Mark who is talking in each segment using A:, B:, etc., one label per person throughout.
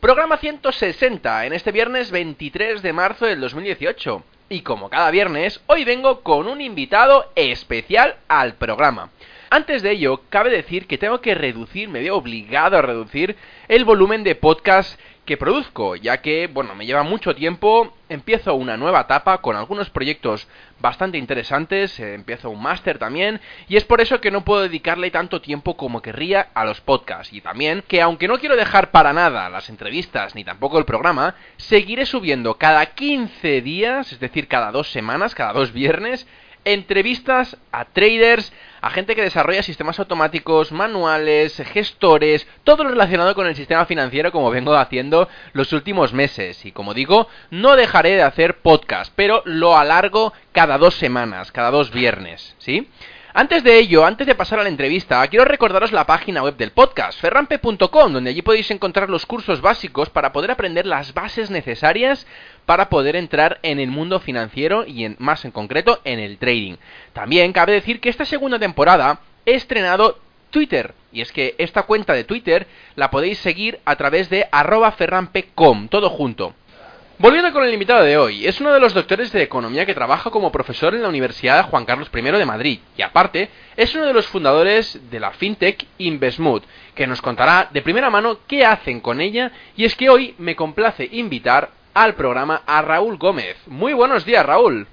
A: Programa 160 en este viernes 23 de marzo del 2018. Y como cada viernes, hoy vengo con un invitado especial al programa. Antes de ello, cabe decir que tengo que reducir, me veo obligado a reducir el volumen de podcast que produzco, ya que, bueno, me lleva mucho tiempo, empiezo una nueva etapa con algunos proyectos bastante interesantes, eh, empiezo un máster también, y es por eso que no puedo dedicarle tanto tiempo como querría a los podcasts, y también que aunque no quiero dejar para nada las entrevistas ni tampoco el programa, seguiré subiendo cada 15 días, es decir, cada dos semanas, cada dos viernes, entrevistas a traders, a gente que desarrolla sistemas automáticos, manuales, gestores, todo lo relacionado con el sistema financiero como vengo haciendo los últimos meses. Y como digo, no dejaré de hacer podcast, pero lo alargo cada dos semanas, cada dos viernes, ¿sí? Antes de ello, antes de pasar a la entrevista, quiero recordaros la página web del podcast, ferrampe.com, donde allí podéis encontrar los cursos básicos para poder aprender las bases necesarias para poder entrar en el mundo financiero y en, más en concreto en el trading. También cabe decir que esta segunda temporada he estrenado Twitter. Y es que esta cuenta de Twitter la podéis seguir a través de arroba ferrampecom, todo junto. Volviendo con el invitado de hoy, es uno de los doctores de economía que trabaja como profesor en la Universidad Juan Carlos I de Madrid y aparte es uno de los fundadores de la fintech Investmood, que nos contará de primera mano qué hacen con ella y es que hoy me complace invitar al programa a Raúl Gómez. Muy buenos días Raúl.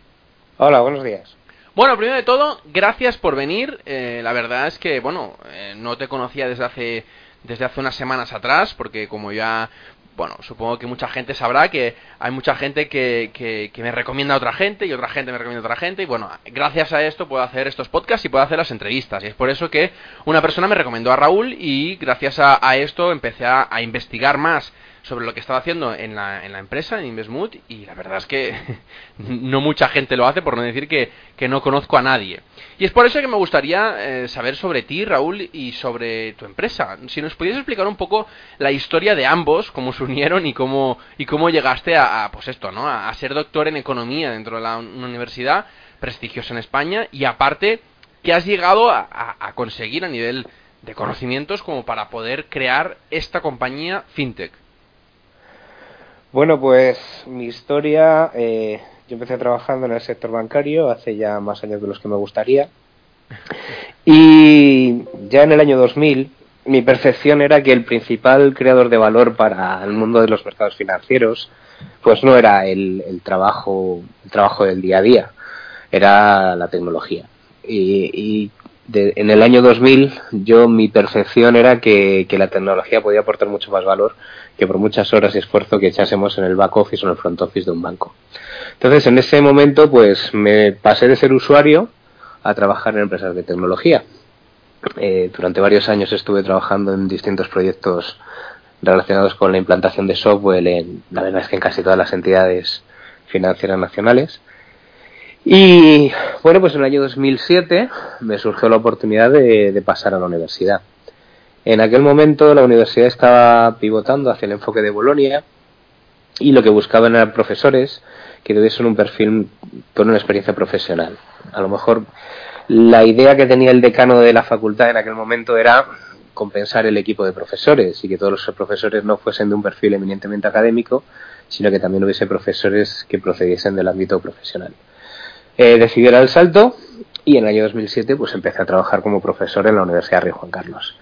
B: Hola, buenos días.
A: Bueno, primero de todo, gracias por venir. Eh, la verdad es que, bueno, eh, no te conocía desde hace desde hace unas semanas atrás, porque como ya bueno, supongo que mucha gente sabrá que hay mucha gente que, que, me recomienda a otra gente y otra gente me recomienda a otra gente y bueno, gracias a esto puedo hacer estos podcasts y puedo hacer las entrevistas y es por eso que una persona me recomendó a Raúl y gracias a, esto empecé a investigar más sobre lo que estaba haciendo en la, en la empresa, en Investmood, y la verdad es que no mucha gente lo hace, por no decir que, que no conozco a nadie. Y es por eso que me gustaría eh, saber sobre ti, Raúl, y sobre tu empresa. Si nos pudieras explicar un poco la historia de ambos, cómo se unieron y cómo, y cómo llegaste a, pues esto, ¿no? A, ser doctor en economía dentro de la, una universidad prestigiosa en España, y aparte, que has llegado a, a conseguir a nivel de conocimientos como para poder crear esta compañía fintech.
B: Bueno, pues mi historia, eh, yo empecé trabajando en el sector bancario hace ya más años de los que me gustaría. Y ya en el año 2000, mi percepción era que el principal creador de valor para el mundo de los mercados financieros, pues no era el, trabajo, el trabajo del día a día, era la tecnología. Y, en el año 2000, yo mi percepción era que la tecnología podía aportar mucho más valor que por muchas horas y esfuerzo que echásemos en el back office o en el front office de un banco. Entonces, en ese momento, pues me pasé de ser usuario a trabajar en empresas de tecnología. Eh, durante varios años estuve trabajando en distintos proyectos relacionados con la implantación de software en, la verdad es que en casi todas las entidades financieras nacionales. Y bueno, pues en el año 2007 me surgió la oportunidad de pasar a la universidad. En aquel momento la universidad estaba pivotando hacia el enfoque de Bolonia y lo que buscaban eran profesores que tuviesen un perfil con una experiencia profesional. A lo mejor la idea que tenía el decano de la facultad en aquel momento era compensar el equipo de profesores y que todos los profesores no fuesen de un perfil eminentemente académico, sino que también hubiese profesores que procediesen del ámbito profesional. Eh, decidí dar el salto y en el año 2007 pues empecé a trabajar como profesor en la Universidad Rey Juan Carlos.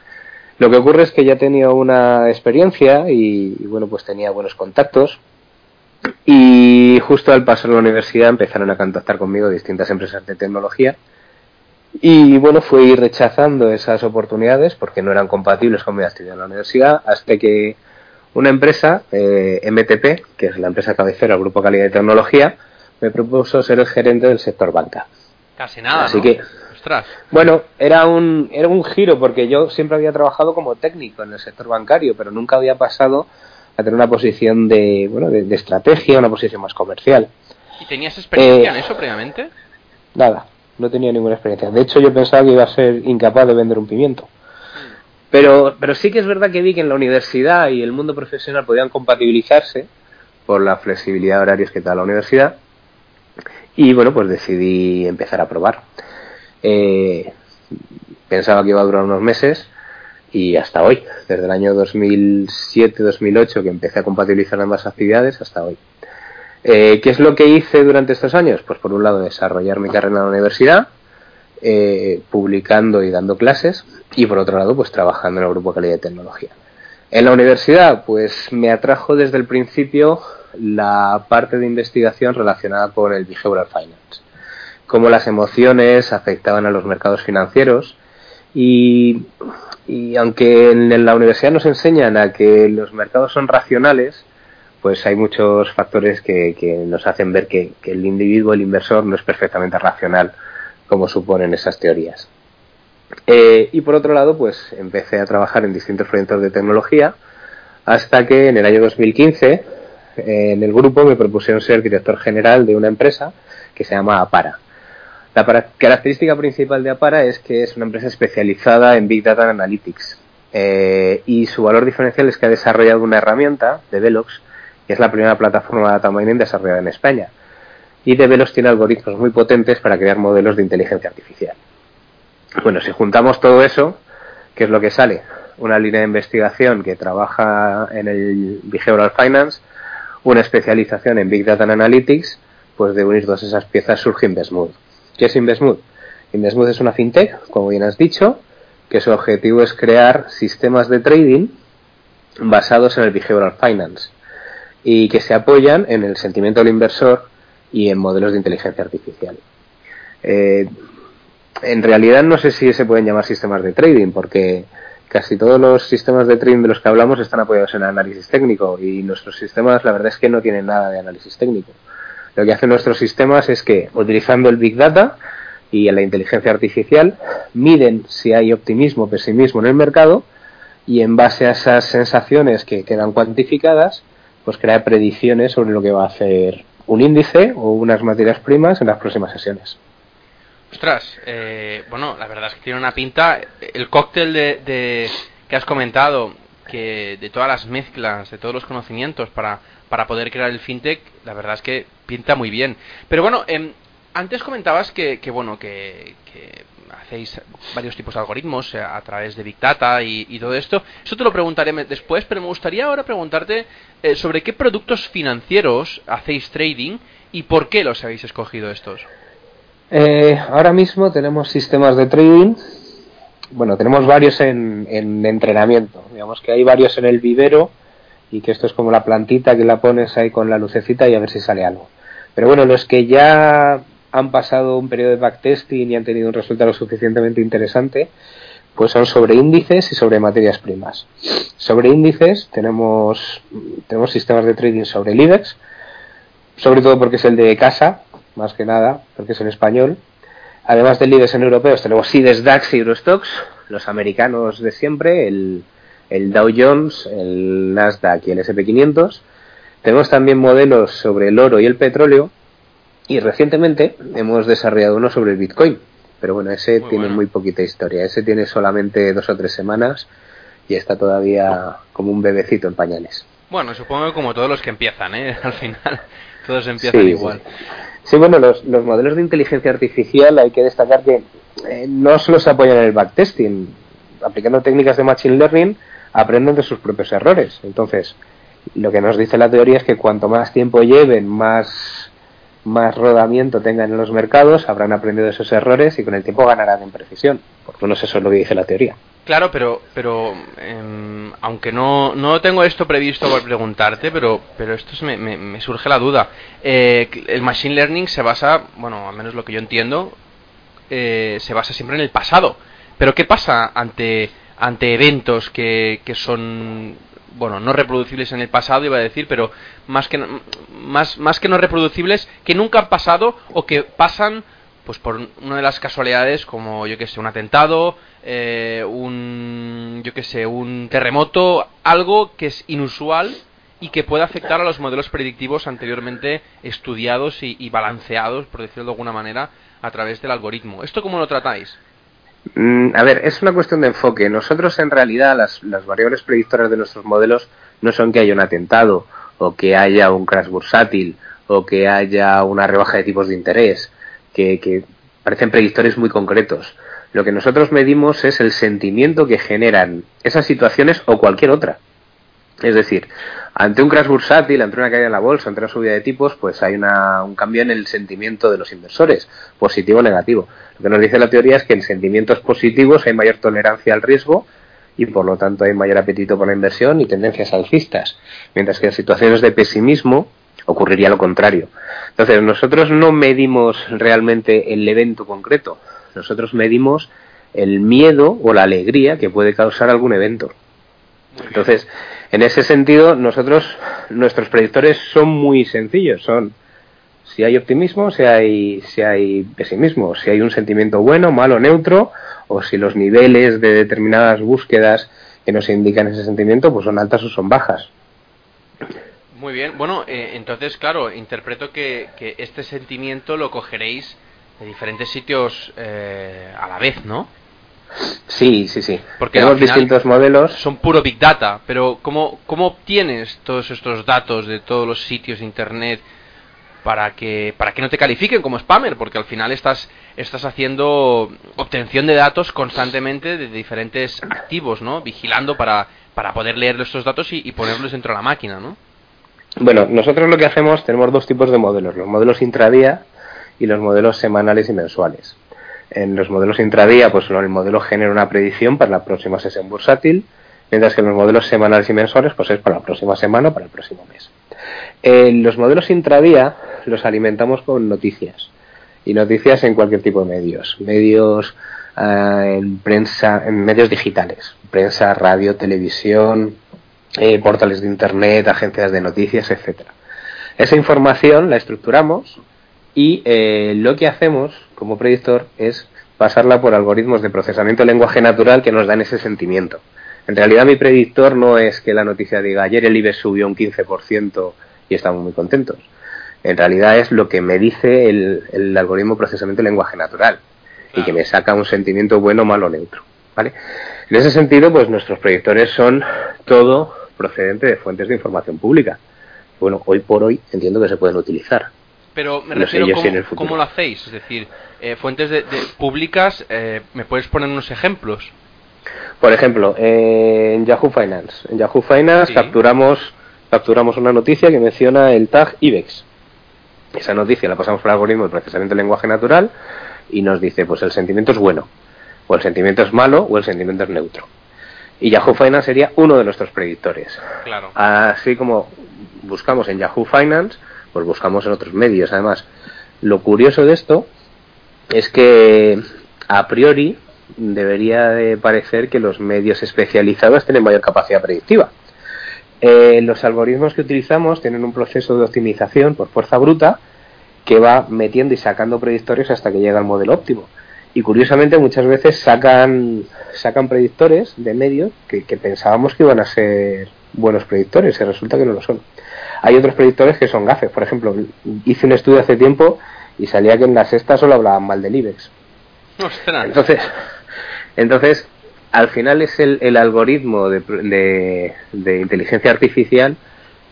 B: Lo que ocurre es que ya tenía una experiencia y, bueno, pues tenía buenos contactos. Y justo al pasar a la universidad empezaron a contactar conmigo distintas empresas de tecnología. Y bueno, fui rechazando esas oportunidades porque no eran compatibles con mi actividad en la universidad, hasta que una empresa, eh, MTP, que es la empresa cabecera del Grupo Calidad de Tecnología, me propuso ser el gerente del sector banca.
A: Casi nada.
B: Así que, bueno, era un, era un giro porque yo siempre había trabajado como técnico en el sector bancario, pero nunca había pasado a tener una posición de, bueno, de, estrategia, una posición más comercial.
A: ¿Y tenías experiencia en eh, eso previamente?
B: Nada, no tenía ninguna experiencia. De hecho, yo pensaba que iba a ser incapaz de vender un pimiento. Pero, pero sí que es verdad que vi que en la universidad y el mundo profesional podían compatibilizarse por la flexibilidad de horarios que da la universidad. Y bueno, pues decidí empezar a probar. Eh, pensaba que iba a durar unos meses y hasta hoy, desde el año 2007-2008 que empecé a compatibilizar ambas actividades hasta hoy. Eh, ¿Qué es lo que hice durante estos años? Pues por un lado desarrollar mi carrera en la universidad, eh, publicando y dando clases y por otro lado pues trabajando en el grupo de calidad de tecnología. En la universidad pues me atrajo desde el principio la parte de investigación relacionada con el behavioral finance, cómo las emociones afectaban a los mercados financieros y, aunque en la universidad nos enseñan a que los mercados son racionales, pues hay muchos factores que, nos hacen ver que, el individuo, el inversor, no es perfectamente racional como suponen esas teorías. Eh, y por otro lado, pues empecé a trabajar en distintos proyectos de tecnología hasta que en el año 2015 eh, en el grupo me propusieron ser director general de una empresa que se llama Apara. La característica principal de Apara es que es una empresa especializada en Big Data Analytics eh, y su valor diferencial es que ha desarrollado una herramienta de Velox que es la primera plataforma de data mining desarrollada en España y Develos tiene algoritmos muy potentes para crear modelos de inteligencia artificial. Bueno, si juntamos todo eso, ¿qué es lo que sale? Una línea de investigación que trabaja en el Behavioral Finance, una especialización en Big Data Analytics, pues de unir todas esas piezas surge Investmood. ¿Qué es Investmood? Investmood es una fintech, como bien has dicho, que su objetivo es crear sistemas de trading basados en el Behavioral Finance y que se apoyan en el sentimiento del inversor y en modelos de inteligencia artificial. Eh, en realidad no sé si se pueden llamar sistemas de trading porque casi todos los sistemas de trading de los que hablamos están apoyados en análisis técnico y nuestros sistemas la verdad es que no tienen nada de análisis técnico. Lo que hacen nuestros sistemas es que utilizando el Big Data y la inteligencia artificial miden si hay optimismo o pesimismo en el mercado y en base a esas sensaciones que quedan cuantificadas pues crea predicciones sobre lo que va a hacer un índice o unas materias primas en las próximas sesiones.
A: Ostras, eh, bueno, la verdad es que tiene una pinta. El cóctel de, que has comentado, que de todas las mezclas, de todos los conocimientos para, para poder crear el fintech, la verdad es que pinta muy bien. Pero bueno, em, antes comentabas que, bueno, que, que hacéis varios tipos de algoritmos eh, a través de Big Data y, todo esto. Eso te lo preguntaré después, pero me gustaría ahora preguntarte eh, sobre qué productos financieros hacéis trading y por qué los habéis escogido estos.
B: Eh, ahora mismo tenemos sistemas de trading. Bueno, tenemos varios en, en entrenamiento. Digamos que hay varios en el vivero y que esto es como la plantita que la pones ahí con la lucecita y a ver si sale algo. Pero bueno, los que ya han pasado un periodo de backtesting y han tenido un resultado suficientemente interesante, pues son sobre índices y sobre materias primas. Sobre índices tenemos, tenemos sistemas de trading sobre el IBEX, sobre todo porque es el de casa, más que nada, porque es en español. Además del IBEX en europeos tenemos IDEX, DAX y Eurostox, los americanos de siempre, el, el Dow Jones, el Nasdaq y el SP500. Tenemos también modelos sobre el oro y el petróleo y recientemente hemos desarrollado uno sobre el Bitcoin. Pero bueno, ese tiene muy poquita historia. Ese tiene solamente dos o tres semanas y está todavía como un bebecito en pañales.
A: Bueno, supongo que como todos los que empiezan, ¿eh? Al final todos empiezan igual.
B: Sí. bueno, los, los, modelos de inteligencia artificial hay que destacar que eh, no solo se apoyan en el backtesting. Aplicando técnicas de Machine Learning aprenden de sus propios errores. Entonces, lo que nos dice la teoría es que cuanto más tiempo lleven, más más rodamiento tengan en los mercados, habrán aprendido esos errores y con el tiempo ganarán en precisión. Por lo menos eso es lo que dice la teoría.
A: Claro, pero, pero em, aunque no, no tengo esto previsto por preguntarte, pero, pero esto me, me, surge la duda. Eh, el Machine Learning se basa, bueno, al menos lo que yo entiendo, eh, se basa siempre en el pasado. Pero ¿qué pasa ante, ante eventos que, que son, bueno, no reproducibles en el pasado, iba a decir, pero más que, más, más que no reproducibles, que nunca han pasado o que pasan pues por una de las casualidades como yo que sé un atentado eh, un yo que sé un terremoto algo que es inusual y que puede afectar a los modelos predictivos anteriormente estudiados y, balanceados por decirlo de alguna manera a través del algoritmo. Esto cómo lo tratáis
B: a ver es una cuestión de enfoque nosotros en realidad las, las variables predictoras de nuestros modelos no son que haya un atentado o que haya un crash bursátil o que haya una rebaja de tipos de interés que, parecen predictores muy concretos. Lo que nosotros medimos es el sentimiento que generan esas situaciones o cualquier otra. Es decir, ante un crash bursátil, ante una caída en la bolsa, ante una subida de tipos, pues hay un cambio en el sentimiento de los inversores, positivo o negativo. Lo que nos dice la teoría es que en sentimientos positivos hay mayor tolerancia al riesgo y por lo tanto hay mayor apetito por la inversión y tendencias alcistas, mientras que en situaciones de pesimismo ocurriría lo contrario. Entonces, nosotros no medimos realmente el evento concreto, nosotros medimos el miedo o la alegría que puede causar algún evento. Entonces, en ese sentido, nosotros, nuestros predictores son muy sencillos, son si hay optimismo, si hay, si hay pesimismo, si hay un sentimiento bueno, malo, neutro, o si los niveles de determinadas búsquedas que nos indican ese sentimiento pues son altas o son bajas.
A: Muy bien, bueno, eh, entonces, claro, interpreto que, este sentimiento lo cogeréis de diferentes sitios eh, a la vez, ¿no?
B: Sí, sí, sí.
A: Porque
B: tenemos distintos modelos.
A: Son puro Big Data, pero ¿cómo, ¿cómo obtienes todos estos datos de todos los sitios de Internet para que, para que no te califiquen como spammer? Porque al final estás, estás haciendo obtención de datos constantemente de diferentes activos, ¿no? Vigilando para, para poder leer estos datos y, y ponerlos dentro de la máquina, ¿no?
B: Bueno, nosotros lo que hacemos, tenemos dos tipos de modelos, los modelos intradía y los modelos semanales y mensuales. En los modelos intradía, pues el modelo genera una predicción para la próxima sesión bursátil, mientras que en los modelos semanales y mensuales, pues es para la próxima semana o para el próximo mes. En los modelos intradía los alimentamos con noticias, y noticias en cualquier tipo de medios, medios eh, en prensa, en medios digitales, prensa, radio, televisión, eh, portales de internet, agencias de noticias, etcétera. Esa información la estructuramos y eh, lo que hacemos como predictor es pasarla por algoritmos de procesamiento de lenguaje natural que nos dan ese sentimiento. En realidad mi predictor no es que la noticia diga ayer el IBEX subió un 15% y estamos muy contentos. En realidad es lo que me dice el, el algoritmo de procesamiento de lenguaje natural y que me saca un sentimiento bueno, malo, neutro. ¿vale? En ese sentido, pues nuestros predictores son todo procedente de fuentes de información pública. Bueno, hoy por hoy entiendo que se pueden utilizar.
A: Pero me refiero a cómo, lo hacéis, es decir, eh, fuentes de, públicas, eh, ¿me puedes poner unos ejemplos?
B: Por ejemplo, en Yahoo Finance. En Yahoo Finance capturamos, capturamos una noticia que menciona el tag IBEX. Esa noticia la pasamos por el algoritmo de procesamiento de lenguaje natural y nos dice, pues el sentimiento es bueno, o el sentimiento es malo, o el sentimiento es neutro. Y Yahoo Finance sería uno de nuestros predictores.
A: Claro.
B: Así como buscamos en Yahoo Finance, pues buscamos en otros medios. Además, lo curioso de esto es que a priori debería de parecer que los medios especializados tienen mayor capacidad predictiva. Eh, los algoritmos que utilizamos tienen un proceso de optimización por fuerza bruta que va metiendo y sacando predictores hasta que llega al modelo óptimo y curiosamente muchas veces sacan sacan predictores de medios que, pensábamos que iban a ser buenos predictores y resulta que no lo son. Hay otros predictores que son gafes. Por ejemplo, hice un estudio hace tiempo y salía que en la sexta solo hablaban mal del IBEX. Entonces, entonces, al final es el, el algoritmo de, de inteligencia artificial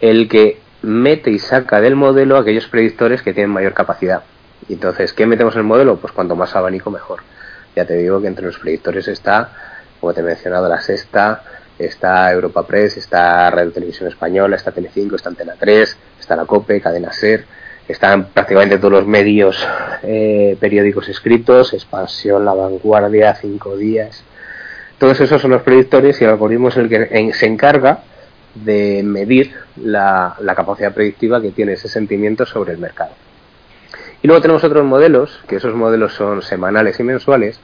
B: el que mete y saca del modelo aquellos predictores que tienen mayor capacidad. Entonces, ¿qué metemos en el modelo? Pues cuanto más abanico, mejor. Ya te digo que entre los predictores está, como te he mencionado, la Sexta, está Europa Press, está Radio Televisión Española, está Telecinco, está Antena 3, está la COPE, Cadena SER, están prácticamente todos los medios eh, periódicos escritos, Expansión, La Vanguardia, Cinco Días, Todos esos son los predictores y el algoritmo es el que se encarga de medir la, capacidad predictiva que tiene ese sentimiento sobre el mercado. Y luego tenemos otros modelos, que esos modelos son semanales y mensuales,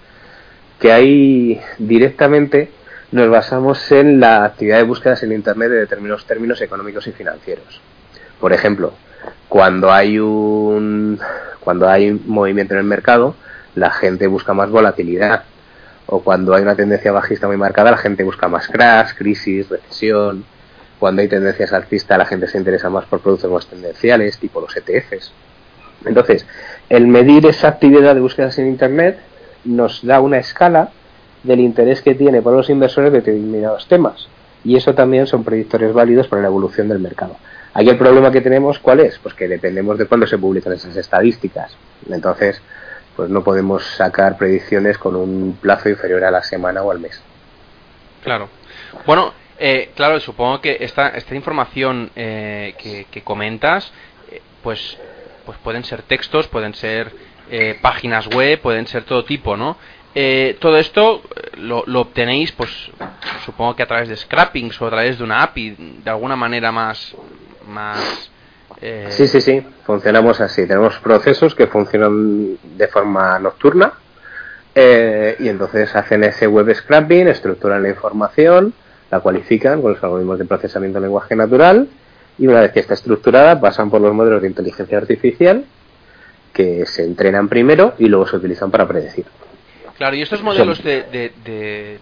B: que ahí directamente nos basamos en la actividad de búsquedas en Internet de determinados términos económicos y financieros. Por ejemplo, cuando hay un cuando hay un movimiento en el mercado, la gente busca más volatilidad. O cuando hay una tendencia bajista muy marcada, la gente busca más crash, crisis, recesión. Cuando hay tendencias alcistas, la gente se interesa más por productos más tendenciales, tipo los ETFs. Entonces, el medir esa actividad de búsquedas en Internet nos da una escala del interés que tiene por los inversores de determinados temas. Y eso también son predictores válidos para la evolución del mercado. Aquí el problema que tenemos, ¿cuál es? Pues que dependemos de cuándo se publican esas estadísticas. Entonces, pues no podemos sacar predicciones con un plazo inferior a la semana o al mes.
A: Claro. Bueno, eh, claro, supongo que esta, esta información eh, que, comentas, eh, pues, pues pueden ser textos, pueden ser páginas web, pueden ser todo tipo, ¿no? Todo esto lo, lo, obtenéis, pues supongo que a través de scrappings o a través de una API, de alguna manera más, más...
B: Eh, sí, sí, sí, funcionamos así. Tenemos procesos que funcionan de forma nocturna eh, y entonces hacen ese web scrapping, estructuran la información, la cualifican con los algoritmos de procesamiento de lenguaje natural y una vez que está estructurada pasan por los modelos de inteligencia artificial que se entrenan primero y luego se utilizan para predecir.
A: Claro, y estos modelos de,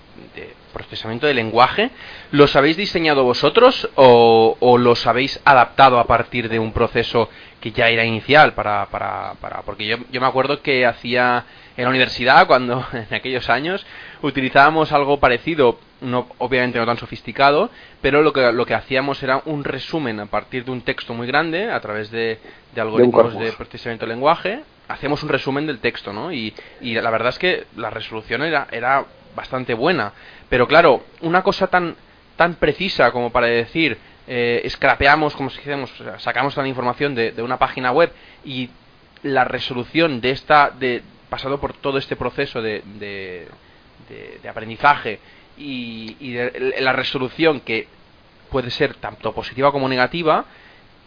A: procesamiento de lenguaje, ¿los habéis diseñado vosotros o, los habéis adaptado a partir de un proceso que ya era inicial? Para, para, para porque yo, yo me acuerdo que hacía en la universidad, cuando en aquellos años utilizábamos algo parecido, no, obviamente no tan sofisticado, pero lo que, lo que hacíamos era un resumen a partir de un texto muy grande, a través de, de algoritmos de, procesamiento de lenguaje, hacíamos un resumen del texto, ¿no? Y, y la verdad es que la resolución era, era bastante buena. Pero claro, una cosa tan, tan precisa como para decir, eh, scrapeamos, como si dijéramos, sacamos la información de, una página web y la resolución de esta, de, pasado por todo este proceso de, de, aprendizaje y, y la resolución que puede ser tanto positiva como negativa,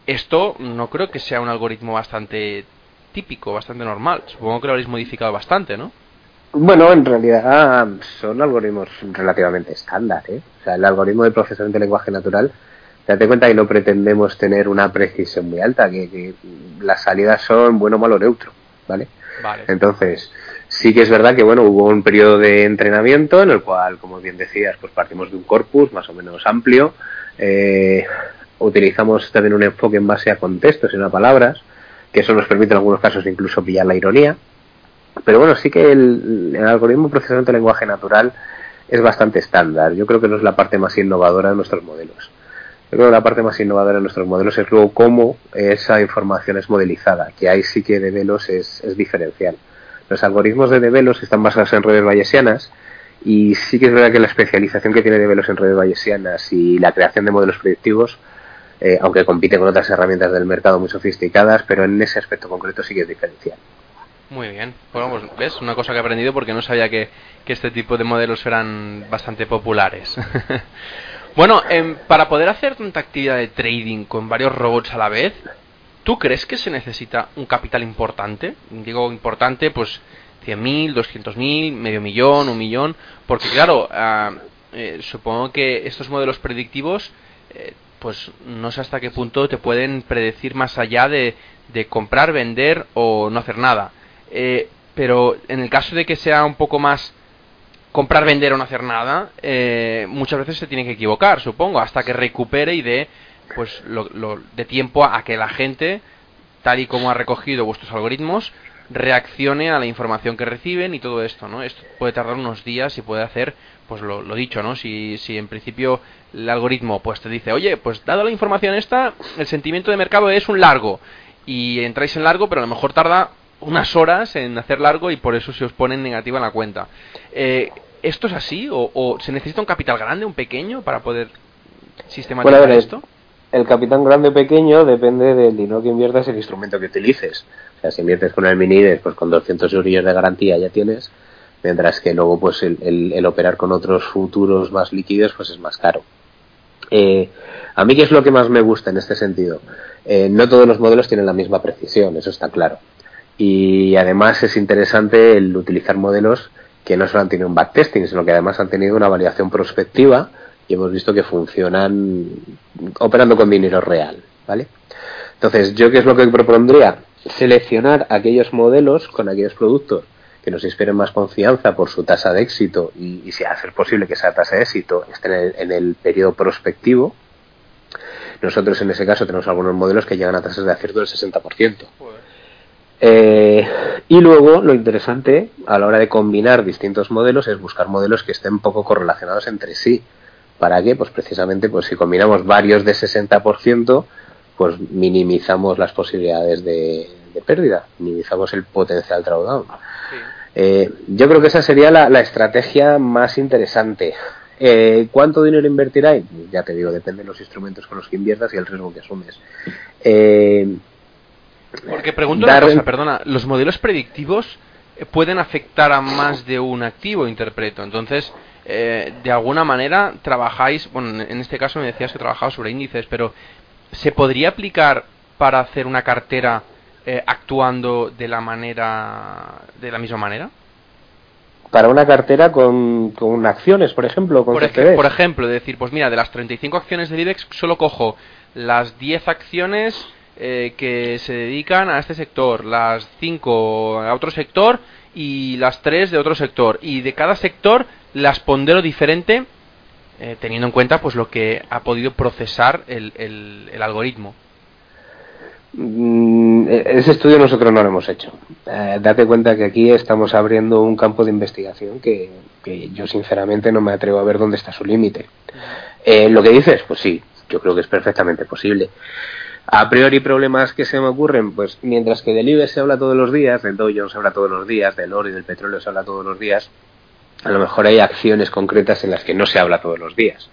A: esto no creo que sea un algoritmo bastante típico, bastante normal. Supongo que lo habréis modificado bastante, ¿no?
B: Bueno, en realidad son algoritmos relativamente estándar. ¿eh? O sea, el algoritmo de procesamiento de lenguaje natural, date cuenta que no pretendemos tener una precisión muy alta, que, las salidas son bueno, malo, neutro. ¿vale?
A: ¿vale?
B: Entonces, sí que es verdad que bueno, hubo un periodo de entrenamiento en el cual, como bien decías, pues partimos de un corpus más o menos amplio. Eh, utilizamos también un enfoque en base a contextos y no a palabras, que eso nos permite en algunos casos incluso pillar la ironía. Pero bueno, sí que el, algoritmo de procesamiento de lenguaje natural es bastante estándar. Yo creo que no es la parte más innovadora de nuestros modelos. Yo creo que la parte más innovadora de nuestros modelos es luego cómo esa información es modelizada, que ahí sí que de velos es, es diferencial. Los algoritmos de Develos están basados en redes bayesianas y sí que es verdad que la especialización que tiene Develos en redes bayesianas y la creación de modelos predictivos, eh, aunque compite con otras herramientas del mercado muy sofisticadas, pero en ese aspecto concreto sí que es diferencial.
A: Muy bien. Bueno, pues ves, una cosa que he aprendido porque no sabía que, este tipo de modelos eran bastante populares. bueno, em, para poder hacer tanta actividad de trading con varios robots a la vez, ¿tú crees que se necesita un capital importante? Digo importante, pues 100.000, 200.000, medio millón, un millón, porque claro, ah, eh, supongo que estos modelos predictivos, eh, pues no sé hasta qué punto te pueden predecir más allá de, de comprar, vender o no hacer nada. Eh, pero en el caso de que sea un poco más comprar, vender o no hacer nada, eh, muchas veces se tiene que equivocar, supongo, hasta que recupere y dé pues lo, de tiempo a, que la gente, tal y como ha recogido vuestros algoritmos, reaccione a la información que reciben y todo esto, ¿no? Esto puede tardar unos días y puede hacer, pues lo, lo, dicho, ¿no? Si, si en principio el algoritmo pues te dice, oye, pues dado la información esta, el sentimiento de mercado es un largo y entráis en largo, pero a lo mejor tarda unas horas en hacer largo y por eso se os pone negativa en la cuenta. Eh, ¿Esto es así? ¿O, se necesita un capital grande, un pequeño, para poder sistematizar esto?
B: El capital grande o pequeño depende del dinero que inviertas el instrumento que utilices. O sea, si inviertes con el Minides, pues con 200 euros de garantía ya tienes. mientras que luego pues el, operar con otros futuros más líquidos pues es más caro. Eh, a mí qué es lo que más me gusta en este sentido. Eh, no todos los modelos tienen la misma precisión, eso está claro. Y además es interesante el utilizar modelos que no solo han tenido un backtesting, sino que además han tenido una validación prospectiva y hemos visto que funcionan operando con dinero real, ¿vale? Entonces, ¿yo qué es lo que propondría? Seleccionar aquellos modelos con aquellos productos que nos inspiren más confianza por su tasa de éxito y, si hace posible que esa tasa de éxito esté en el, periodo prospectivo. Nosotros en ese caso tenemos algunos modelos que llegan a tasas de acierto del 60%. Eh, y luego lo interesante a la hora de combinar distintos modelos es buscar modelos que estén poco correlacionados entre sí. ¿Para qué? Pues precisamente pues si combinamos varios de 60%, pues minimizamos las posibilidades de, pérdida, minimizamos el potencial drawdown. Eh, yo creo que esa sería la, estrategia más interesante. Eh, ¿Cuánto dinero invertirá? Ya te digo, depende de los instrumentos con los que inviertas y el riesgo que asumes. Eh,
A: Porque pregunto una cosa, perdona, los modelos predictivos pueden afectar a más de un activo, interpreto. Entonces, de alguna manera trabajáis, bueno, en este caso me decías que trabajabas sobre índices, pero ¿se podría aplicar para hacer una cartera eh, actuando de la manera de la misma manera?
B: Para una cartera con, con acciones, por ejemplo, con
A: por, por ejemplo, decir, pues mira, de las 35 acciones del IBEX solo cojo las 10 acciones eh, que se dedican a este sector, las 5 a otro sector y las 3 de otro sector. Y de cada sector las pondero diferente eh, teniendo en cuenta pues lo que ha podido procesar el, el algoritmo.
B: Mm, e-, ese estudio nosotros no lo hemos hecho. Eh, date cuenta que aquí estamos abriendo un campo de investigación que, yo sinceramente no me atrevo a ver dónde está su límite. Eh, lo que dices, pues sí, yo creo que es perfectamente posible. A priori problemas que se me ocurren, pues mientras que del IBEX se habla todos los días, del Dow se habla todos los días, del oro y del petróleo se habla todos los días, a lo mejor hay acciones concretas en las que no se habla todos los días.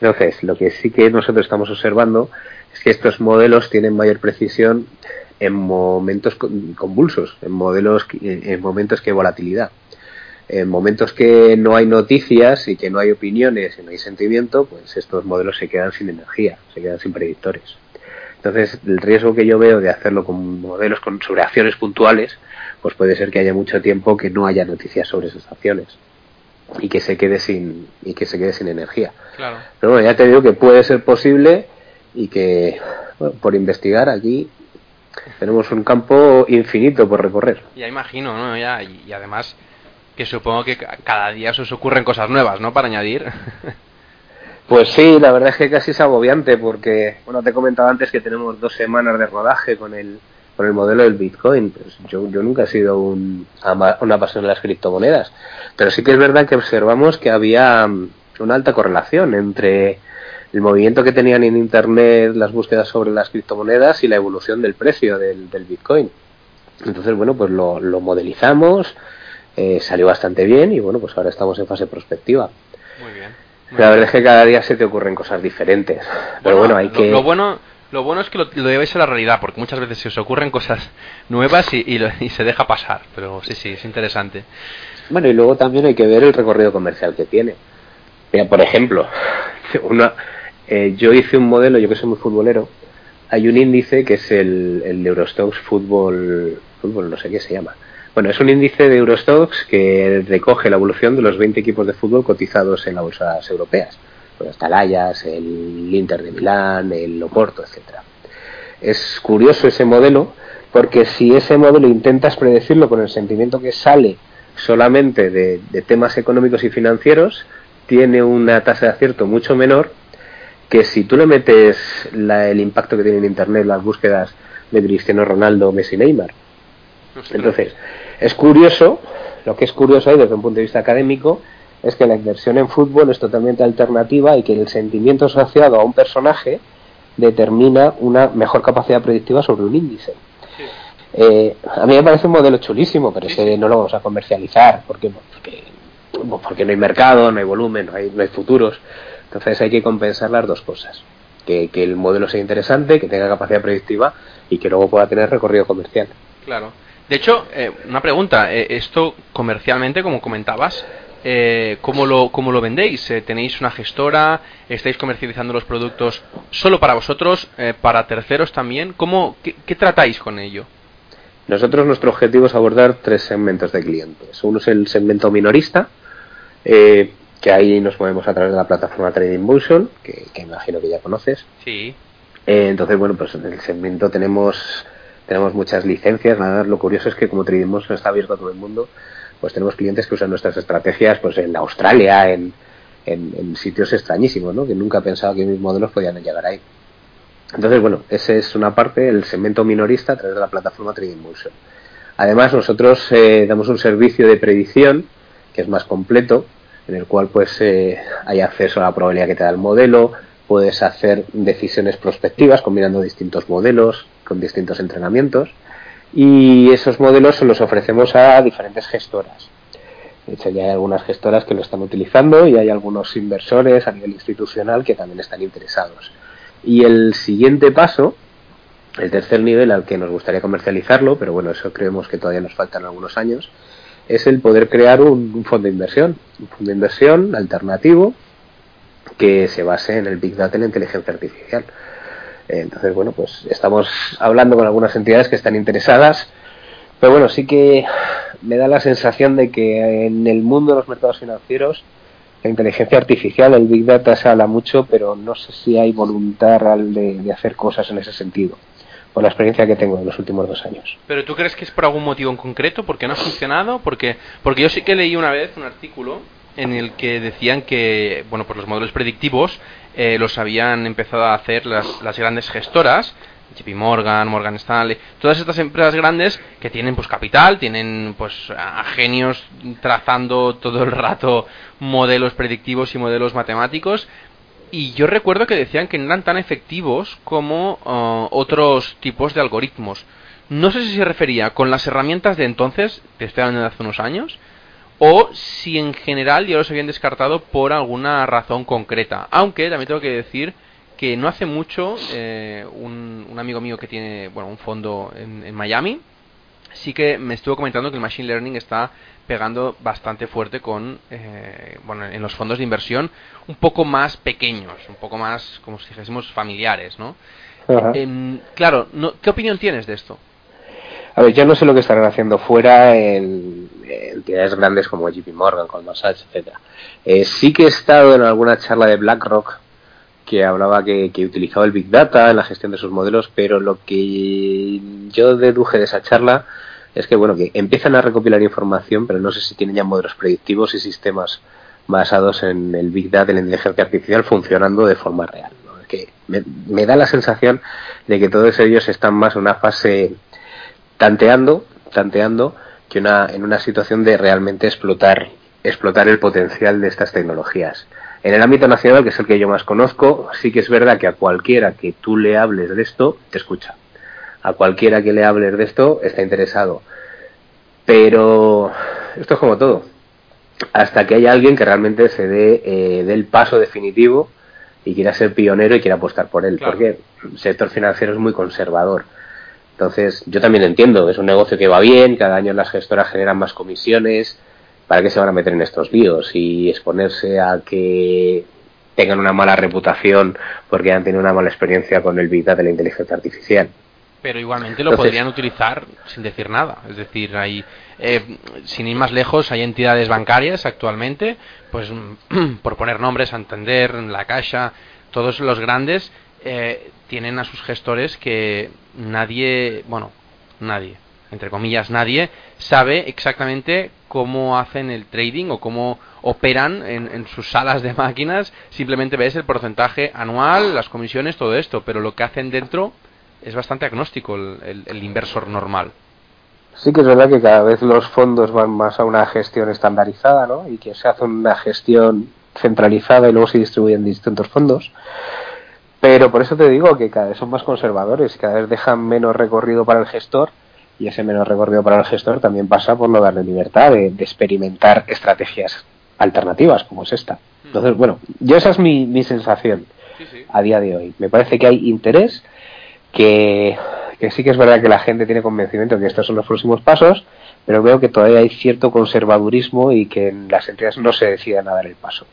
B: Entonces, lo que sí que nosotros estamos observando es que estos modelos tienen mayor precisión en momentos convulsos, en modelos, en momentos que hay volatilidad. En momentos que no hay noticias y que no hay opiniones y no hay sentimiento, pues estos modelos se quedan sin energía, se quedan sin predictores. Entonces, el riesgo que yo veo de hacerlo con modelos con, sobre acciones puntuales, pues puede ser que haya mucho tiempo que no haya noticias sobre esas acciones y que se quede sin y que se quede sin energía.
A: Claro.
B: Pero bueno, ya te digo que puede ser posible y que por investigar aquí tenemos un campo infinito por recorrer.
A: Ya imagino, ¿no? Ya, y, además que supongo que cada día se os ocurren cosas nuevas, ¿no? Para añadir.
B: Pues sí, la verdad es que casi es agobiante porque, bueno, te he comentado antes que tenemos dos semanas de rodaje con el, con el modelo del Bitcoin. Pues yo, yo nunca he sido un, una pasión de las criptomonedas, pero sí que es verdad que observamos que había mm, una alta correlación entre el movimiento que tenían en Internet las búsquedas sobre las criptomonedas y la evolución del precio del, Bitcoin. Entonces, bueno, pues lo, modelizamos, eh, salió bastante bien y bueno, pues ahora estamos en fase prospectiva.
A: Muy bien.
B: La verdad es que cada día se te ocurren cosas diferentes. Pero bueno, hay que...
A: Lo bueno, lo bueno es que lo, lo a la realidad, porque muchas veces se os ocurren cosas nuevas y, y, se deja pasar. Pero sí, sí, es interesante.
B: Bueno, y luego también hay que ver el recorrido comercial que tiene. Mira, por ejemplo, una, eh, yo hice un modelo, yo que soy muy futbolero, hay un índice que es el, el Eurostox Fútbol, fútbol, no sé qué se llama. Bueno, es un índice de Eurostox que recoge la evolución de los 20 equipos de fútbol cotizados en las bolsas europeas. Pues está el Ajax, el Inter de Milán, el Oporto, etcétera. Es curioso ese modelo porque si ese modelo intentas predecirlo con el sentimiento que sale solamente de, de temas económicos y financieros, tiene una tasa de acierto mucho menor que si tú le metes el impacto que tiene en Internet las búsquedas de Cristiano Ronaldo, Messi, Neymar. Entonces, es curioso, lo que es curioso ahí desde un punto de vista académico, es que la inversión en fútbol es totalmente alternativa y que el sentimiento asociado a un personaje determina una mejor capacidad predictiva sobre un índice. Eh, a mí me parece un modelo chulísimo, pero ese no lo vamos a comercializar porque, porque, porque no hay mercado, no hay volumen, no hay, no hay futuros. Entonces hay que compensar las dos cosas. Que, el modelo sea interesante, que tenga capacidad predictiva y que luego pueda tener recorrido comercial.
A: Claro. De hecho, eh, una pregunta, eh, esto comercialmente, como comentabas, eh, ¿cómo, lo, ¿cómo lo vendéis? Eh, ¿Tenéis una gestora? ¿Estáis comercializando los productos solo para vosotros, para terceros también? ¿Cómo, qué, tratáis con ello?
B: Nosotros nuestro objetivo es abordar tres segmentos de clientes. Uno es el segmento minorista, que ahí nos movemos a través de la plataforma Trading Motion, que, que imagino que ya conoces.
A: Sí.
B: entonces, bueno, pues en el segmento tenemos tenemos muchas licencias. Nada, lo curioso es que como Trademos está abierto a todo el mundo, pues tenemos clientes que usan nuestras estrategias pues en Australia, en, en, sitios extrañísimos, ¿no? que nunca pensaba que mis modelos podían llegar ahí. Entonces, bueno, esa es una parte, el segmento minorista a través de la plataforma Trading Motion. Además, nosotros eh, damos un servicio de predicción que es más completo, en el cual pues eh, hay acceso a la probabilidad que te da el modelo, puedes hacer decisiones prospectivas combinando distintos modelos, con distintos entrenamientos y esos modelos se los ofrecemos a diferentes gestoras. De hecho, ya hay algunas gestoras que lo están utilizando y hay algunos inversores a nivel institucional que también están interesados. Y el siguiente paso, el tercer nivel al que nos gustaría comercializarlo, pero bueno, eso creemos que todavía nos faltan algunos años, es el poder crear un, fondo de inversión, un fondo de inversión alternativo que se base en el Big Data y la inteligencia artificial. Entonces, bueno, pues estamos hablando con algunas entidades que están interesadas, pero bueno, sí que me da la sensación de que en el mundo de los mercados financieros la inteligencia artificial, el Big Data se habla mucho, pero no sé si hay voluntad real de, hacer cosas en ese sentido por la experiencia que tengo en los últimos dos años.
A: ¿Pero tú crees que es por algún motivo en concreto? ¿Por qué no ha funcionado? Porque, porque yo sí que leí una vez un artículo en el que decían que, bueno, pues los modelos predictivos eh, los habían empezado a hacer las, las grandes gestoras, JP Morgan, Morgan Stanley, todas estas empresas grandes que tienen pues capital, tienen pues a genios trazando todo el rato modelos predictivos y modelos matemáticos y yo recuerdo que decían que no eran tan efectivos como uh, otros tipos de algoritmos. No sé si se refería con las herramientas de entonces, que estoy hablando de hace unos años, o si en general ya los habían descartado por alguna razón concreta. Aunque también tengo que decir que no hace mucho eh, un, amigo mío que tiene bueno un fondo en, Miami sí que me estuvo comentando que el machine learning está pegando bastante fuerte con eh, bueno en los fondos de inversión un poco más pequeños un poco más como si dijésemos familiares no claro no, qué opinión tienes de esto
B: a ver, yo no sé lo que estarán haciendo fuera en, entidades grandes como JP Morgan, Goldman Sachs, etcétera. Eh, sí que he estado en alguna charla de BlackRock que hablaba que, utilizaba el Big Data en la gestión de sus modelos, pero lo que yo deduje de esa charla es que, bueno, que empiezan a recopilar información, pero no sé si tienen ya modelos predictivos y sistemas basados en el Big Data y la inteligencia artificial funcionando de forma real. Que me, me, da la sensación de que todos ellos están más en una fase tanteando, tanteando que una, en una situación de realmente explotar, explotar el potencial de estas tecnologías. En el ámbito nacional, que es el que yo más conozco, sí que es verdad que a cualquiera que tú le hables de esto, te escucha. A cualquiera que le hables de esto, está interesado. Pero esto es como todo. Hasta que haya alguien que realmente se dé eh, el paso definitivo y quiera ser pionero y quiera apostar por él. Porque el sector financiero es muy conservador entonces, yo también entiendo, es un negocio que va bien, cada año las gestoras generan más comisiones, ¿para qué se van a meter en estos líos y exponerse a que tengan una mala reputación porque han tenido una mala experiencia con el Big Data de la inteligencia artificial?
A: Pero igualmente lo podrían utilizar sin decir nada. Es decir, hay, eh, sin ir más lejos, hay entidades bancarias actualmente, pues por poner nombres, a entender, la Caixa, todos los grandes eh, tienen a sus gestores que nadie, bueno, nadie, entre comillas, nadie sabe exactamente cómo hacen el trading o cómo operan en, sus salas de máquinas. Simplemente ves el porcentaje anual, las comisiones, todo esto, pero lo que hacen dentro es bastante agnóstico el, el inversor normal.
B: Sí que es verdad que cada vez los fondos van más a una gestión estandarizada, ¿no? Y que se hace una gestión centralizada y luego se distribuyen distintos fondos. Pero por eso te digo que cada vez son más conservadores, cada vez dejan menos recorrido para el gestor y ese menos recorrido para el gestor también pasa por no darle libertad de, experimentar estrategias alternativas como es esta. Hmm. Entonces, bueno, yo esa es mi, sensación a día de hoy. Me parece que hay interés, que, que sí que es verdad que la gente tiene convencimiento de que estos son los próximos pasos, pero veo que todavía hay cierto conservadurismo y que las entidades no se decidan a dar el paso.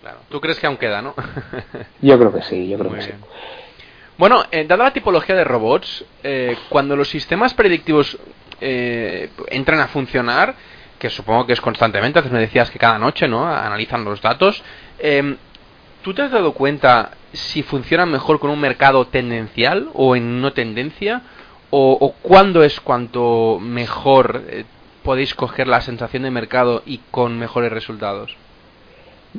A: Claro. ¿Tú crees que aún queda, no?
B: yo creo que sí, yo creo que sí.
A: Bueno, eh, dada la tipología de robots, eh, cuando los sistemas predictivos eh, entran a funcionar, que supongo que es constantemente, antes me decías que cada noche, ¿no? Analizan los datos. Em, ¿Tú te has dado cuenta si funcionan mejor con un mercado tendencial o en no tendencia? ¿O, o cuándo es cuanto mejor eh, podéis coger la sensación de mercado y con mejores resultados?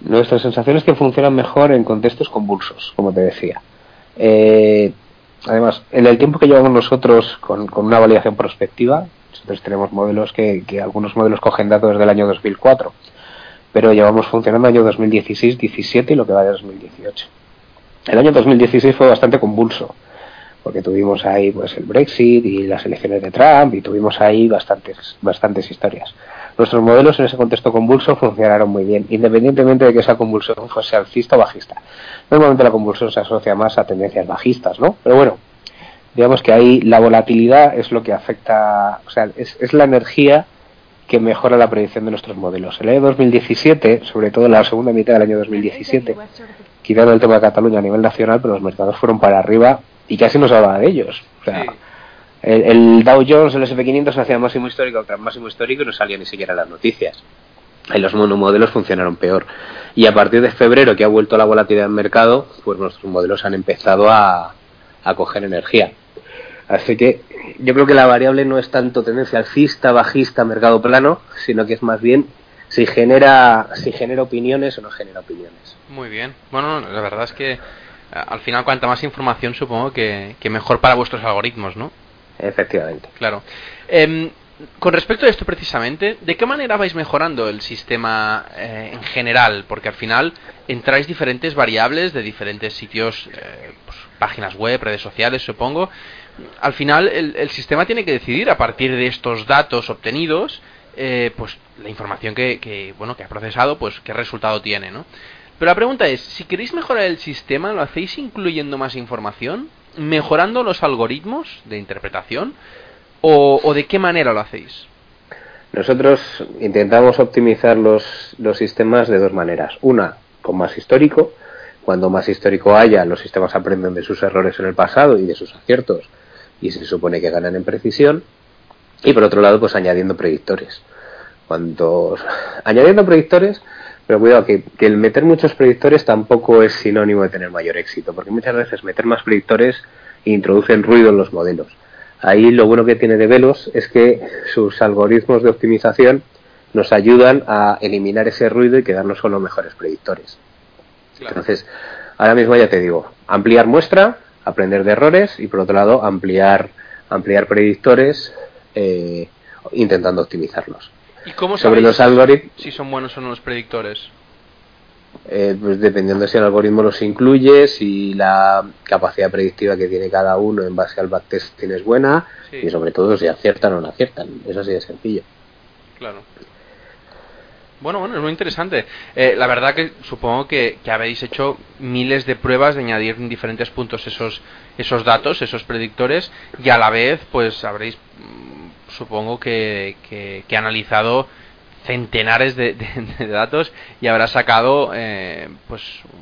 B: Nuestra sensación es que funcionan mejor en contextos convulsos, como te decía. Eh, además, en el tiempo que llevamos nosotros con, una validación prospectiva, nosotros tenemos modelos que, que, algunos modelos cogen datos desde el año 2004, pero llevamos funcionando año 2016, 17 y lo que va de 2018. El año 2016 fue bastante convulso, porque tuvimos ahí pues el Brexit y las elecciones de Trump y tuvimos ahí bastantes, bastantes historias. Nuestros modelos en ese contexto convulso funcionaron muy bien, independientemente de que esa convulsión fuese alcista o bajista. Normalmente la convulsión se asocia más a tendencias bajistas, ¿no? Pero bueno, digamos que ahí la volatilidad es lo que afecta, o sea, es, es la energía que mejora la predicción de nuestros modelos. El año 2017, sobre todo en la segunda mitad del año 2017, quitando el tema de Cataluña a nivel nacional, pero los mercados fueron para arriba y casi no se hablaba de ellos. O sea. El, Dow Jones, el SP500 hacía máximo histórico máximo histórico y no salía ni siquiera las noticias. Y los monomodelos funcionaron peor. Y a partir de febrero, que ha vuelto la volatilidad del mercado, pues nuestros modelos han empezado a, a coger energía. Así que yo creo que la variable no es tanto tendencia alcista, bajista, mercado plano, sino que es más bien si genera, si genera opiniones o no genera opiniones.
A: Muy bien. Bueno, la verdad es que al final cuanta más información supongo que mejor para vuestros algoritmos, ¿no?
B: Efectivamente.
A: Claro. Eh, con respecto a esto precisamente, ¿de qué manera vais mejorando el sistema eh, en general? Porque al final entráis diferentes variables de diferentes sitios, eh, pues, páginas web, redes sociales, supongo. Al final el, el, sistema tiene que decidir a partir de estos datos obtenidos, eh, pues la información que, que, bueno que ha procesado, pues qué resultado tiene, ¿no? Pero la pregunta es, si queréis mejorar el sistema, ¿lo hacéis incluyendo más información? ¿Mejorando los algoritmos de interpretación? ¿O, de qué manera lo hacéis?
B: Nosotros intentamos optimizar los, los sistemas de dos maneras. Una, con más histórico. Cuando más histórico haya, los sistemas aprenden de sus errores en el pasado y de sus aciertos y se supone que ganan en precisión. Y por otro lado, pues añadiendo predictores. Cuando añadiendo predictores, pero cuidado que, que, el meter muchos predictores tampoco es sinónimo de tener mayor éxito, porque muchas veces meter más predictores introducen ruido en los modelos. Ahí lo bueno que tiene de Velos es que sus algoritmos de optimización nos ayudan a eliminar ese ruido y quedarnos con los mejores predictores. Claro. Entonces, ahora mismo ya te digo, ampliar muestra, aprender de errores y por otro lado ampliar ampliar predictores eh, intentando optimizarlos.
A: ¿Y cómo Sobre los algoritmos si son buenos o no los predictores?
B: Eh, pues dependiendo si el algoritmo los incluye, si la capacidad predictiva que tiene cada uno en base al backtesting es buena sí. y sobre todo si aciertan o no aciertan. Eso sí es sencillo.
A: Claro. Bueno, bueno, es muy interesante. Eh, la verdad que supongo que, que, habéis hecho miles de pruebas de añadir en diferentes puntos esos, esos datos, esos predictores, y a la vez, pues habréis, supongo que, que, que analizado centenares de, datos y habrás sacado eh, pues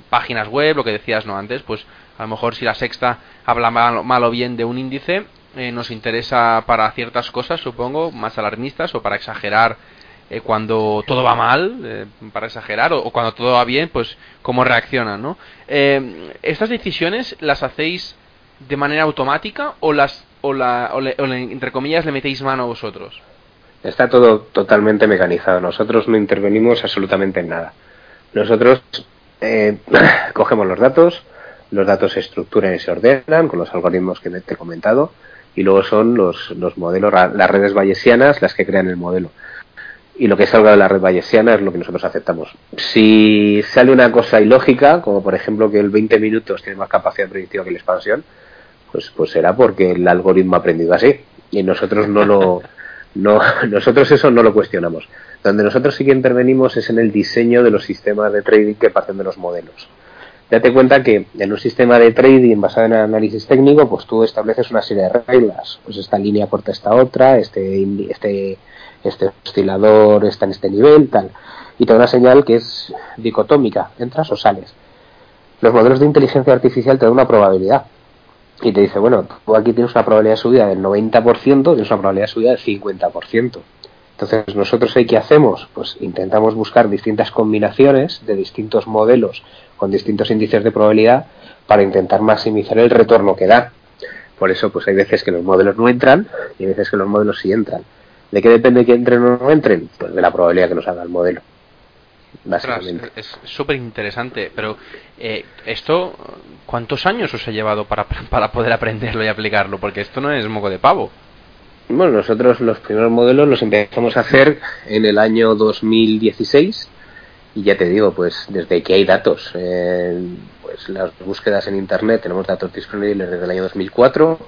A: páginas web, lo que decías no antes, pues a lo mejor si la sexta habla mal, o bien de un índice, eh, nos interesa para ciertas cosas, supongo, más alarmistas o para exagerar eh, cuando todo va mal, eh, para exagerar, o, o, cuando todo va bien, pues cómo reaccionan, ¿no? ¿Estas decisiones las hacéis de manera automática o las o, la, o, le, o entre comillas le metéis mano a vosotros?
B: Está todo totalmente mecanizado. Nosotros no intervenimos absolutamente en nada. Nosotros eh, cogemos los datos, los datos se estructuran y se ordenan con los algoritmos que te he comentado y luego son los, los modelos, las redes bayesianas las que crean el modelo. Y lo que salga de la red bayesiana es lo que nosotros aceptamos. Si sale una cosa ilógica, como por ejemplo que el 20 minutos tiene más capacidad predictiva que la expansión, pues, pues será porque el algoritmo ha aprendido así. Y nosotros no lo, no, nosotros eso no lo cuestionamos. Donde nosotros sí que intervenimos es en el diseño de los sistemas de trading que parten de los modelos. date cuenta que en un sistema de trading basado en análisis técnico, pues tú estableces una serie de reglas. Pues esta línea corta esta otra, este, este, este oscilador está en este nivel, tal. Y te da una señal que es dicotómica, entras o sales. Los modelos de inteligencia artificial te dan una probabilidad. Y te dice, bueno, tú aquí tienes una probabilidad de subida del 90%, tienes una probabilidad de subida del 50%. Entonces, nosotros qué hacemos? Pues intentamos buscar distintas combinaciones de distintos modelos con distintos índices de probabilidad para intentar maximizar el retorno que da. Por eso, pues hay veces que los modelos no entran y hay veces que los modelos sí entran. ¿De qué depende que entren o no entren? Pues de la probabilidad que nos haga el modelo.
A: Básicamente. es súper interesante, pero eh, esto, ¿cuántos años os ha llevado para, para poder aprenderlo y aplicarlo? Porque esto no es moco de pavo.
B: Bueno, nosotros los primeros modelos los empezamos a hacer en el año 2016 y ya te digo, pues desde que hay datos, eh, pues las búsquedas en Internet tenemos datos disponibles desde el año 2004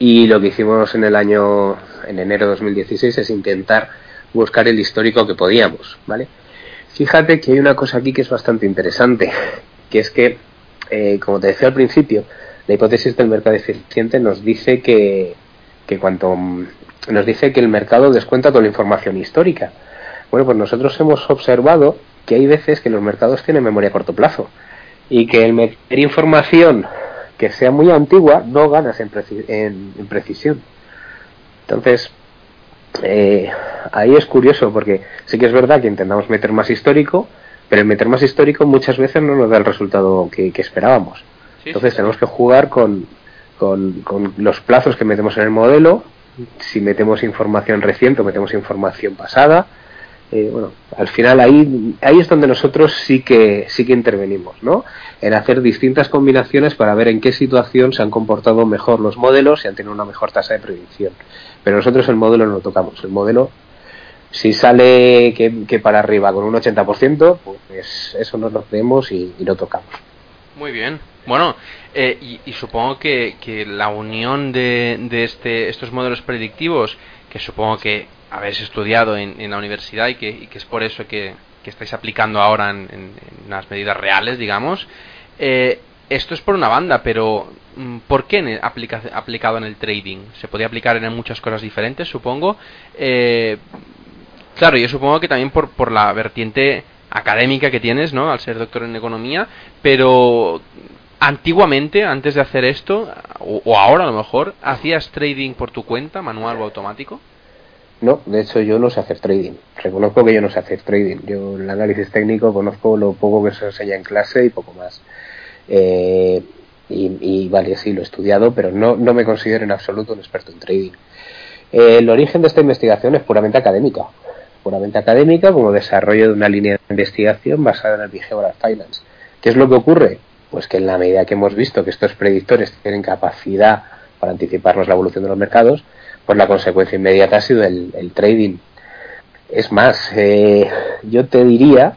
B: y lo que hicimos en el año, en enero de 2016 es intentar buscar el histórico que podíamos, ¿vale? Fíjate que hay una cosa aquí que es bastante interesante, que es que, eh, como te decía al principio, la hipótesis del mercado eficiente nos dice que que cuanto nos dice que el mercado descuenta toda la información histórica. Bueno, pues nosotros hemos observado que hay veces que los mercados tienen memoria a corto plazo y que el meter información que sea muy antigua no ganas en, precisión. Entonces, eh, ahí es curioso porque sí que es verdad que intentamos meter más histórico, pero el meter más histórico muchas veces no nos da el resultado que, esperábamos. Entonces tenemos que jugar con, con, los plazos que metemos en el modelo, si metemos información reciente o metemos información pasada. Eh, bueno, al final ahí, ahí es donde nosotros sí que, sí que intervenimos, ¿no? En hacer distintas combinaciones para ver en qué situación se han comportado mejor los modelos y han tenido una mejor tasa de predicción. Pero nosotros el modelo no lo tocamos. El modelo, si sale que, para arriba con un 80%, pues eso nos lo creemos y, y lo tocamos.
A: Muy bien. Bueno, eh, y, supongo que, la unión de, de este, estos modelos predictivos, que supongo que habéis estudiado en, la universidad y que, es por eso que, estáis aplicando ahora en, en, las medidas reales, digamos, eh, esto es por una banda, pero mm, ¿por qué aplica, aplicado en el trading? Se podía aplicar en muchas cosas diferentes, supongo. Eh, claro, yo supongo que también por, por la vertiente académica que tienes, ¿no? Al ser doctor en economía, pero antiguamente, antes de hacer esto, o, ahora a lo mejor, ¿hacías trading por tu cuenta, manual o automático?
B: No, de hecho yo no sé hacer trading. Reconozco que yo no sé hacer trading. Yo el análisis técnico conozco lo poco que se enseña en clase y poco más. Eh, y, vale, sí, lo he estudiado, pero no, no me considero en absoluto un experto en trading. Eh, el origen de esta investigación es puramente académica. Puramente académica como desarrollo de una línea de investigación basada en el behavioral finance. ¿Qué es lo que ocurre? Pues que en la medida que hemos visto que estos predictores tienen capacidad para anticiparnos la evolución de los mercados, pues la consecuencia inmediata ha sido el, trading. Es más, eh, yo te diría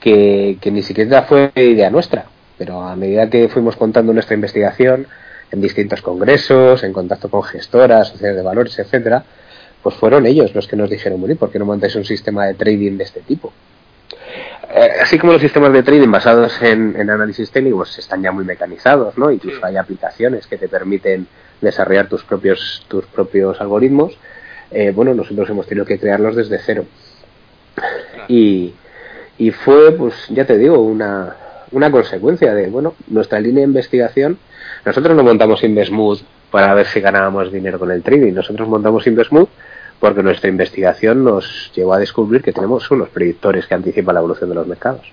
B: que, ni siquiera fue idea nuestra, pero a medida que fuimos contando nuestra investigación en distintos congresos, en contacto con gestoras, sociedades de valores, etcétera, pues fueron ellos los que nos dijeron, bueno, ¿por qué no montáis un sistema de trading de este tipo? Eh, así como los sistemas de trading basados en, análisis técnicos están ya muy mecanizados, ¿no? Incluso hay aplicaciones que te permiten desarrollar tus propios tus propios algoritmos. Eh, bueno, nosotros hemos tenido que crearlos desde cero. Y, y fue, pues ya te digo, una, una consecuencia de, bueno, nuestra línea de investigación. Nosotros no montamos InvestSmooth para ver si ganábamos dinero con el trading. Nosotros montamos InvestSmooth porque nuestra investigación nos llevó a descubrir que tenemos unos predictores que anticipan la evolución de los mercados.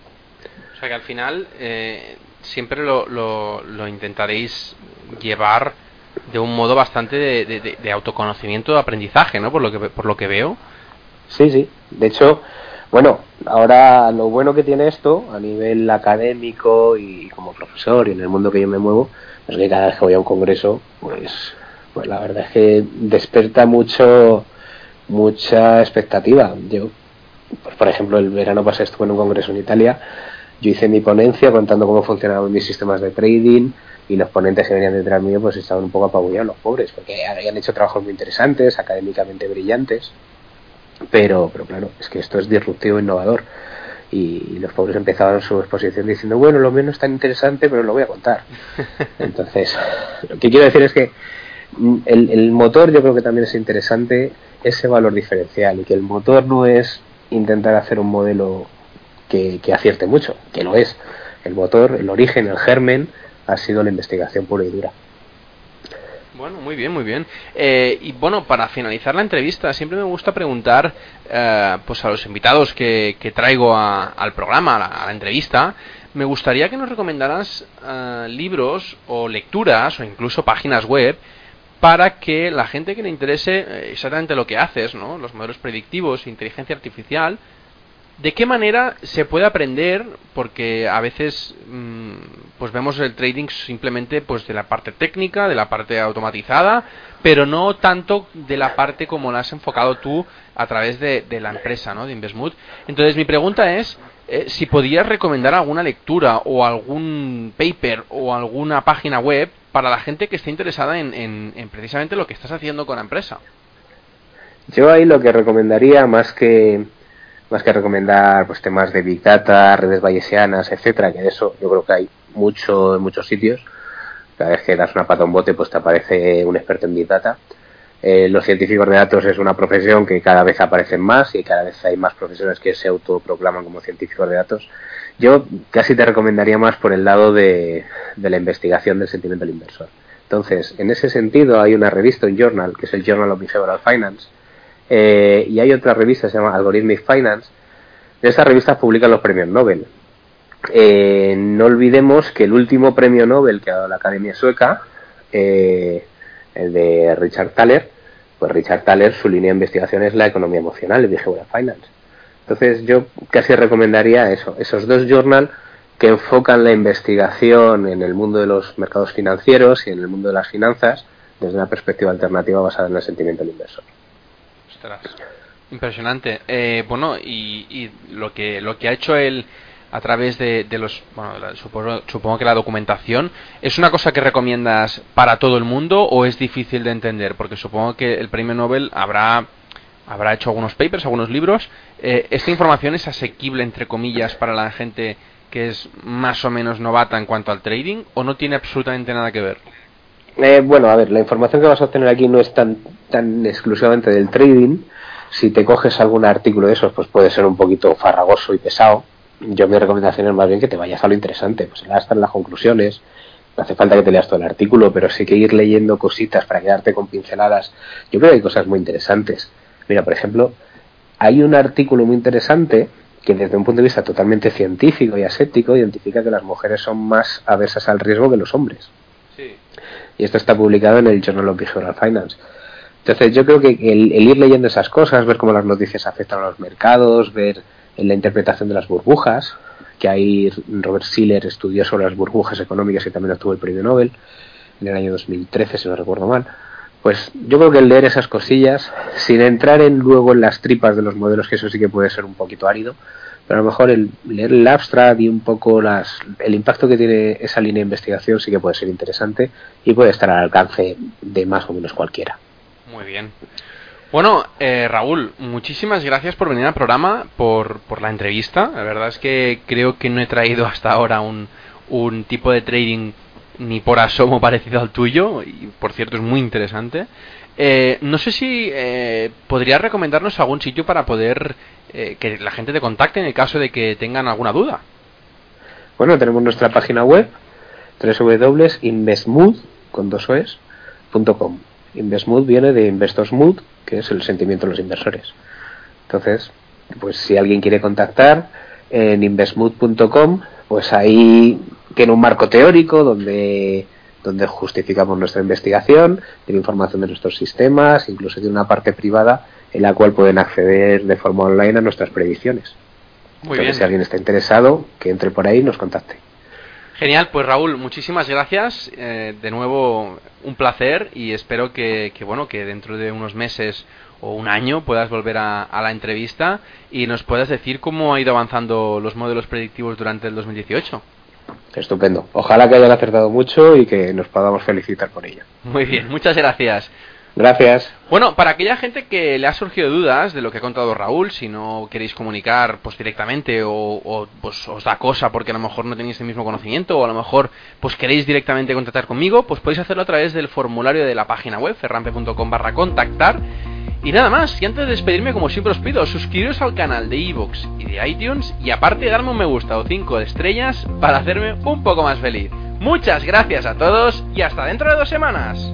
A: O sea que al final eh, siempre lo, lo, intentaréis llevar de un modo bastante de, de, autoconocimiento, de aprendizaje, ¿no? Por lo que por lo que veo.
B: Sí, sí. De hecho, bueno, ahora lo bueno que tiene esto a nivel académico y como profesor y en el mundo que yo me muevo es que cada vez que voy a un congreso, pues, pues la verdad es que desperta mucho mucha expectativa. Yo, pues, por ejemplo, el verano pasado estuve en un congreso en Italia, yo hice mi ponencia contando cómo funcionaban mis sistemas de trading y los ponentes que venían detrás mío pues estaban un poco apabullados, los pobres, porque habían hecho trabajos muy interesantes, académicamente brillantes, pero, pero claro, es que esto es disruptivo, e innovador. y los pobres empezaban su exposición diciendo, bueno, lo mío no es tan interesante, pero lo voy a contar. Entonces, lo que quiero decir es que el, el motor yo creo que también es interesante ese valor diferencial y que el motor no es intentar hacer un modelo que, que acierte mucho, que lo es. El motor, el origen, el germen, ha sido la investigación pura y dura.
A: Bueno, muy bien, muy bien. Eh, y bueno, para finalizar la entrevista, siempre me gusta preguntar eh, pues a los invitados que, que traigo al programa, a la, entrevista, me gustaría que nos recomendaras eh, libros o lecturas o incluso páginas web para que la gente que le interese exactamente lo que haces, ¿no? los modelos predictivos, inteligencia artificial, ¿De qué manera se puede aprender? Porque a veces mm, pues vemos el trading simplemente pues de la parte técnica, de la parte automatizada, pero no tanto de la parte como la has enfocado tú a través de, la empresa, ¿no? De Investmood. Entonces mi pregunta es eh, si podías recomendar alguna lectura o algún paper o alguna página web para la gente que esté interesada en, en precisamente lo que estás haciendo con la empresa.
B: Yo ahí lo que recomendaría más que más que recomendar pues temas de Big Data, redes bayesianas, etcétera, que de eso yo creo que hay mucho en muchos sitios. Cada vez que das una pata a un bote, pues te aparece un experto en Big Data. Eh, los científicos de datos es una profesión que cada vez aparecen más y cada vez hay más profesores que se autoproclaman como científicos de datos. Yo casi te recomendaría más por el lado de, de la investigación del sentimiento del inversor. Entonces, en ese sentido, hay una revista, un journal, que es el Journal of Behavioral Finance, eh, y hay otra revista, se llama Algorithmic Finance. De esta revista publican los premios Nobel. Eh, no olvidemos que el último premio Nobel que ha dado la Academia Sueca, eh, el de Richard Thaler, pues Richard Thaler, su línea de investigación es la economía emocional, el Behavioral Finance. Entonces yo casi recomendaría eso, esos dos journals que enfocan la investigación en el mundo de los mercados financieros y en el mundo de las finanzas desde una perspectiva alternativa basada en el sentimiento del inversor.
A: Impresionante. Eh, bueno, y, lo que lo que ha hecho él a través de, los bueno, supongo, que la documentación es una cosa que recomiendas para todo el mundo o es difícil de entender porque supongo que el premio Nobel habrá habrá hecho algunos papers algunos libros. Eh, esta información es asequible entre comillas para la gente que es más o menos novata en cuanto al trading o no tiene absolutamente nada que ver
B: eh, bueno, a ver, la información que vas a obtener aquí no es tan, tan exclusivamente del trading. Si te coges algún artículo de esos, pues puede ser un poquito farragoso y pesado. Yo mi recomendación es más bien que te vayas a lo interesante, pues están las conclusiones. No hace falta que te leas todo el artículo, pero sí que ir leyendo cositas para quedarte con pinceladas. Yo creo que hay cosas muy interesantes. Mira, por ejemplo, hay un artículo muy interesante que desde un punto de vista totalmente científico y aséptico identifica que las mujeres son más aversas al riesgo que los hombres. Sí y esto está publicado en el Journal of Behavioral Finance. Entonces yo creo que el, ir leyendo esas cosas, ver cómo las noticias afectan a los mercados, ver la interpretación de las burbujas, que ahí Robert Siller estudió sobre las burbujas económicas y también obtuvo el premio Nobel en el año 2013, si no recuerdo mal. Pues yo creo que el leer esas cosillas, sin entrar en luego en las tripas de los modelos, que eso sí que puede ser un poquito árido, pero a lo mejor el leer el abstract y un poco las, el impacto que tiene esa línea de investigación sí que puede ser interesante y puede estar al alcance de más o menos cualquiera.
A: Muy bien. Bueno, eh, Raúl, muchísimas gracias por venir al programa, por, por la entrevista. La verdad es que creo que no he traído hasta ahora un, un tipo de trading ni por asomo parecido al tuyo, y por cierto es muy interesante. Eh, no sé si eh, podrías recomendarnos algún sitio para poder eh, que la gente te contacte en el caso de que tengan alguna duda.
B: Bueno, tenemos nuestra página web www.investmood con Investmood viene de Investors Mood, que es el sentimiento de los inversores. Entonces, pues si alguien quiere contactar en investmood.com, pues ahí tiene un marco teórico donde donde justificamos nuestra investigación, tiene información de nuestros sistemas, incluso tiene una parte privada en la cual pueden acceder de forma online a nuestras predicciones. Muy bien. si alguien está interesado, que entre por ahí y nos contacte.
A: Genial, pues Raúl, muchísimas gracias. Eh, de nuevo, un placer y espero que, bueno, que dentro de unos meses o un año puedas volver a, a, la entrevista y nos puedas decir cómo ha ido avanzando los modelos predictivos durante el 2018.
B: Estupendo. Ojalá que hayan acertado mucho y que nos podamos felicitar por ello.
A: Muy bien, muchas gracias.
B: Gracias.
A: Bueno, para aquella gente que le ha surgido dudas de lo que ha contado Raúl, si no queréis comunicar pues directamente o, pues os da cosa porque a lo mejor no tenéis el mismo conocimiento o a lo mejor pues queréis directamente contactar conmigo, pues podéis hacerlo a través del formulario de la página web ferrampe.com barra contactar. Y nada más, y antes de despedirme como siempre os pido, suscribiros al canal de iVoox y de iTunes y aparte darme un me gusta o 5 de estrellas para hacerme un poco más feliz. Muchas gracias a todos y hasta dentro de dos semanas.